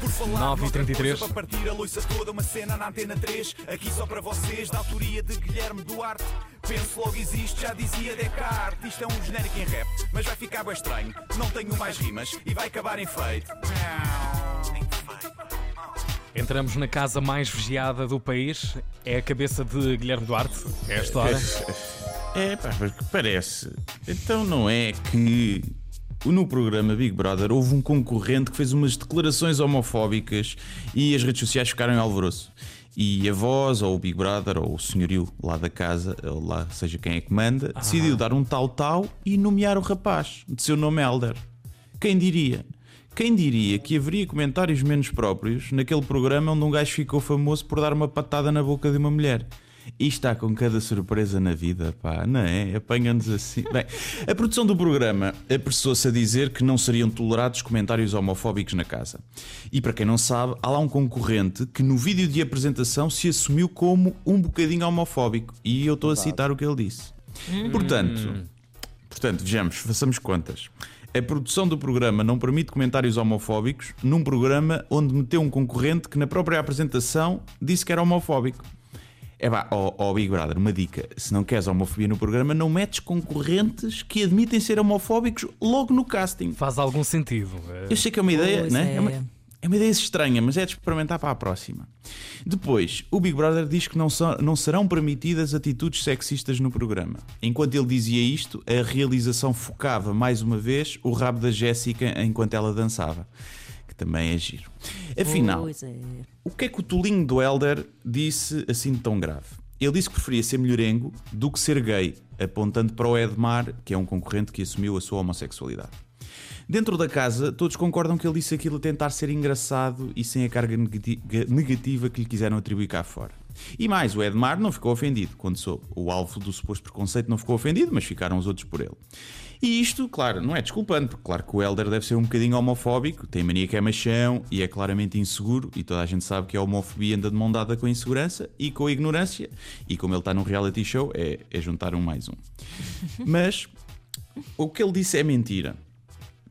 Por falar 9 e noutra 33. coisa, Para partir a toda, uma cena na antena 3. Aqui só para vocês, da autoria de Guilherme Duarte. Penso logo existe, já dizia Descartes. Isto é um genérico em rap, mas vai ficar bem estranho. Não tenho mais rimas e vai acabar em feito. Entramos na casa mais vigiada do país. É a cabeça de Guilherme Duarte. É a história. É, pá, mas que parece. Então não é que no programa Big Brother houve um concorrente que fez umas declarações homofóbicas e as redes sociais ficaram em alvoroço. E a voz, ou o Big Brother, ou o senhorio lá da casa, ou lá seja quem é que manda, decidiu dar um tal-tal e nomear o rapaz, de seu nome Elder. Quem diria? Quem diria que haveria comentários menos próprios naquele programa onde um gajo ficou famoso por dar uma patada na boca de uma mulher? E está com cada surpresa na vida, pá, não é? Apanha-nos assim. Bem, a produção do programa apressou-se a dizer que não seriam tolerados comentários homofóbicos na casa. E para quem não sabe, há lá um concorrente que no vídeo de apresentação se assumiu como um bocadinho homofóbico. E eu estou a citar o que ele disse. Portanto, Portanto, vejamos, façamos contas. A produção do programa não permite comentários homofóbicos num programa onde meteu um concorrente que na própria apresentação disse que era homofóbico. É pá, ó ó Big Brother, uma dica: se não queres homofobia no programa, não metes concorrentes que admitem ser homofóbicos logo no casting. Faz algum sentido. Eu sei que é uma ideia, Pois né? é. É. uma, é uma ideia estranha, mas é de experimentar para a próxima. Depois, o Big Brother diz que não, são- não serão permitidas atitudes sexistas no programa. Enquanto ele dizia isto, a realização focava mais uma vez o rabo da Jéssica enquanto ela dançava. Também é giro. Afinal, é. o que é que o tolinho do Elder disse assim de tão grave? Ele disse que preferia ser melhorengo do que ser gay, apontando para o Edmar, que é um concorrente que assumiu a sua homossexualidade. Dentro da casa, todos concordam que ele disse aquilo a tentar ser engraçado e sem a carga negati- negativa que lhe quiseram atribuir cá fora. E mais, o Edmar não ficou ofendido quando soube. O alvo do suposto preconceito não ficou ofendido, mas ficaram os outros por ele. E isto, claro, não é desculpante, porque claro que o Elder deve ser um bocadinho homofóbico, tem mania que é machão e é claramente inseguro, e toda a gente sabe que a homofobia anda de mão dada com a insegurança e com a ignorância, e como ele está num reality show, é, é juntar um mais um. Mas o que ele disse é mentira.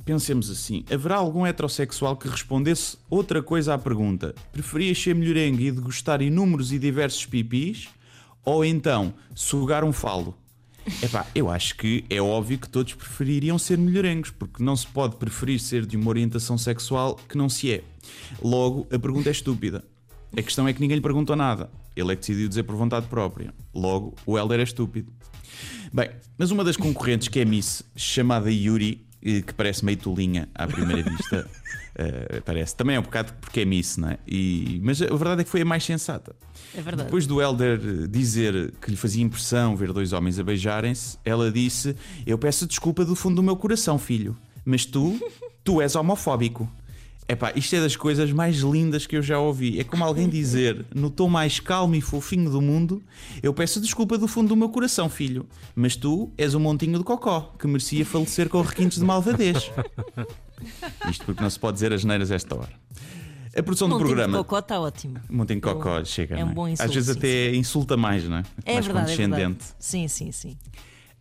Pensemos assim: haverá algum heterossexual que respondesse outra coisa à pergunta? Preferias ser melhorengo e degustar inúmeros e diversos pipis? Ou então sugar um falo? Epá, eu acho que é óbvio que todos prefeririam ser melhorengos, porque não se pode preferir ser de uma orientação sexual que não se é. Logo, a pergunta é estúpida. A questão é que ninguém lhe perguntou nada. Ele é que decidiu dizer por vontade própria. Logo, o Helder é estúpido. Bem, mas uma das concorrentes, que é Miss, chamada Yuri, que parece meio tolinha à primeira vista, eh, parece. Também é um bocado porque é Miss, não é? E, mas a verdade é que foi a mais sensata. É verdade. Depois do Helder eh, dizer que lhe fazia impressão ver dois homens a beijarem-se, ela disse: Eu peço desculpa do fundo do meu coração, filho, mas tu, tu és homofóbico. Epá, isto é das coisas mais lindas que eu já ouvi. É como alguém dizer, no tom mais calmo e fofinho do mundo: Eu peço desculpa do fundo do meu coração, filho, mas tu és um montinho de cocó que merecia falecer com requintes de malvadez. Isto porque não se pode dizer as neiras esta hora. A produção do Montinho de programa. cocó está ótimo. Montinho de cocó, chega. é um não bom Às insulto, vezes sim, até insulta mais, não é? É mais verdade, é verdade. condescendente. Sim, sim, sim.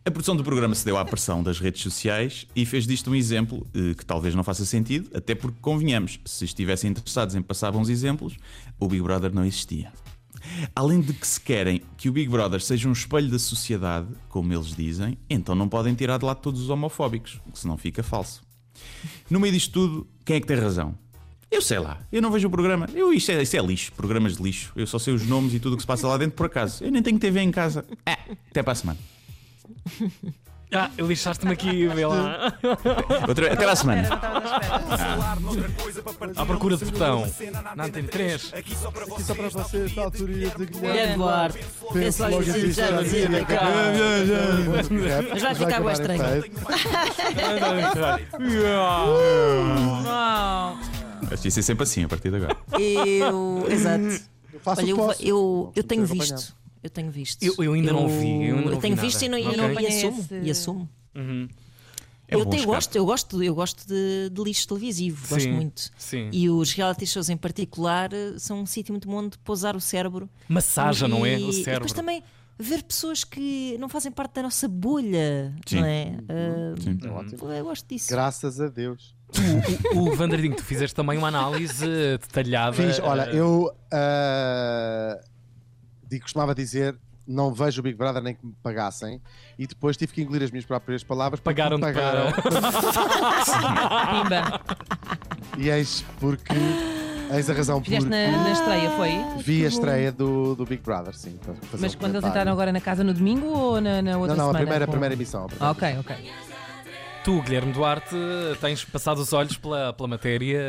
A produção do programa cedeu à pressão das redes sociais e fez disto um exemplo eh, que talvez não faça sentido, até porque convenhamos, se estivessem interessados em passar bons exemplos, o Big Brother não existia. Além de que se querem que o Big Brother seja um espelho da sociedade, como eles dizem, então não podem tirar de lado todos os homofóbicos, porque senão fica falso. No meio disto tudo, quem é que tem razão? Eu sei lá, eu não vejo o programa. Eu, isto, é, é lixo, programas de lixo. Eu só sei os nomes e tudo o que se passa lá dentro por acaso. Eu nem tenho TV em casa. Ah, até para a semana. Ah, lixaste-me aqui, vê lá. Outra, até para a semana. Partir À procura de botão. Na Antena 3. Aqui só para vocês, da autoria de É Guilherme. Eduardo. Penso logo Penso existe, já já dizia. Mas vai ficar bem estranho. Não. Acho que ia ser sempre assim a partir de agora. Eu. Exato. Olha, eu, eu, eu tenho visto. Eu tenho visto. Eu- eu ainda não vi, eu não vi tenho nada. visto e, não, e, Ok. não- e assumo. E assumo. É eu tenho, gosto, eu gosto, eu gosto de, de lixo televisivo, gosto Sim, muito. sim. E os reality shows em particular eh, são um sítio muito bom de pousar o cérebro. Massagem, não é? E- O E cérebro. depois também ver pessoas que não fazem parte da nossa bolha, Sim. não é? Ah, Sim. É ótimo. eu gosto disso. Graças a Deus. O, o Vanderdinho, tu fizeste também uma análise detalhada. Fiz, olha, eu ah, digo, costumava dizer. Não vejo o Big Brother nem que me pagassem, e depois tive que engolir as minhas próprias palavras. porque Pagaram-te me pagaram. Pimba. E eis porque. Eis a razão por Fizeste na, na estreia, foi? Vi a estreia do, do Big Brother, sim. para fazer Mas um quando eles entraram agora na casa no domingo ou na, na outra Não, não, a semana? primeira, a primeira emissão. a primeira Ok, ok. Tu, Guilherme Duarte, tens passado os olhos pela, pela matéria.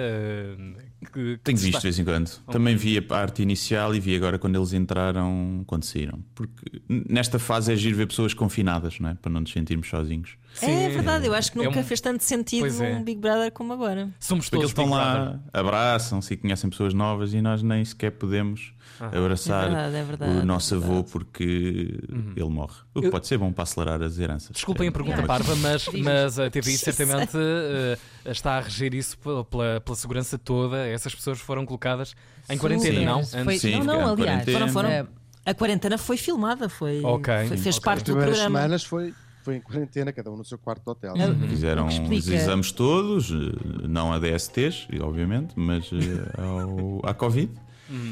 Que, que Tenho visto de vez em quando. Também vi a parte inicial e vi agora quando eles entraram, quando saíram. Porque nesta fase é giro ver pessoas confinadas, não é? Para não nos sentirmos sozinhos. É verdade, eu acho que É nunca um- fez tanto sentido Pois é. um Big Brother como agora. Somos Porque todos eles estão Big lá, abraçam-se e conhecem pessoas novas e nós nem sequer podemos abraçar É verdade, é verdade, o nosso é avô porque ele morre. O que pode ser bom para acelerar as heranças. Desculpem a pergunta parva, mas, mas a TVI certamente eh, está a reger isso pela, pela, pela segurança toda. Essas pessoas foram colocadas em quarentena, Sim. não? Foi- Antes- Sim, não, não, aliás. Foram, foram. eh, A quarentena foi filmada, foi, Ok. foi- fez Ok. parte As do programa. semanas foi, foi em quarentena, cada um no seu quarto de hotel. Fizeram O que os exames todos, eh, não a DSTs, obviamente, mas eh, ao, à Covid.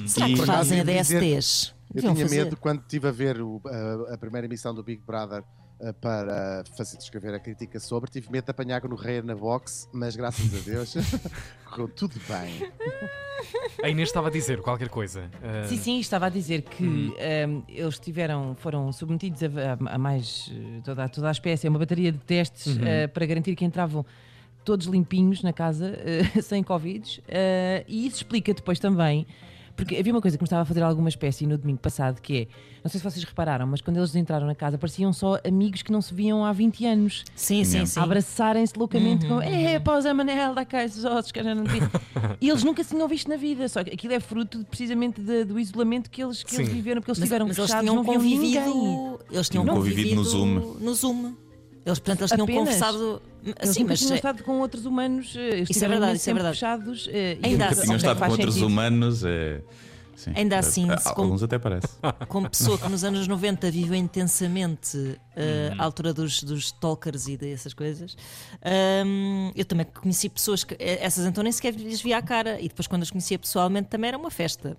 Será E- que fazem a DSTs? Eu tinha fazer. medo quando estive a ver o- a, a primeira emissão do Big Brother eh, para fazer, escrever a crítica sobre, tive medo de apanhar no Rei na box, mas graças a Deus correu tudo bem. A Inês estava a dizer qualquer coisa. Eh, Sim, sim, estava a dizer que Hum. ehm, eles tiveram, foram submetidos a, a- mais eh, toda, a- toda a espécie, a uma bateria de testes Uhum. eh, para garantir que entravam todos limpinhos na casa, eh, sem Covid, e isso explica depois também. Porque havia uma coisa que me estava a fazer alguma espécie no domingo passado, que é, não sei se vocês repararam, mas quando eles entraram na casa pareciam só amigos que não se viam há 20 anos. Sim, sim, sim. a abraçarem-se loucamente Uhum, com é, pausa Manel, dá cá esses ossos que eu já não vi. E eles nunca se tinham visto na vida, só que aquilo é fruto de- precisamente de- do isolamento que eles, que eles viveram, porque eles Mas, estiveram mas eles fechados, tinham não viam ninguém. convivido. Eles tinham Tinham convivido no Zoom. no Zoom. Eles, portanto, eles tinham Apenas? conversado. Eles Sim, nunca mas tinham eh, estado com outros humanos, eh, Isso é verdade, isso é verdade. fechados. eh, e Ainda assim- Tinham estado com faz outros sentido. humanos. É... Sim, Ainda é- assim, com- alguns até parece. como pessoa que nos anos 90 viveu intensamente eh, Uhum. a altura dos, dos stalkers e dessas coisas, hum, eu também conheci pessoas que eh, essas então nem sequer lhes via a cara e depois quando as conhecia pessoalmente também era uma festa.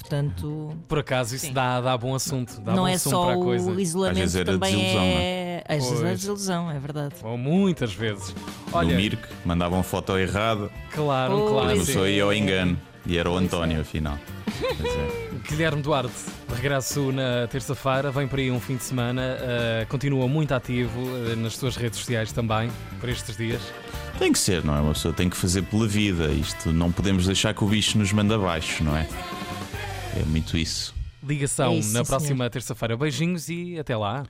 Portanto, Por acaso isso dá, dá bom assunto. Dá não bom é assunto só para a coisa. o isolamento, Às vezes era também desilusão, é. Às vezes era Pois. desilusão, é verdade. Ou muitas vezes. no Olha, Mirk, mandavam foto errada, claro, um Pois. a clássico. pessoa ia ao engano. E era o António, afinal. Pois é. Guilherme Duarte, de regresso na terça-feira, vem por aí um fim de semana, eh, continua muito ativo eh, nas suas redes sociais também, por estes dias. Tem que ser, não é? Uma pessoa tem que fazer pela vida. Isto não podemos deixar que o bicho nos manda abaixo, não é? É muito isso. Ligação É isso, na sim, próxima terça-feira. Beijinhos e até lá.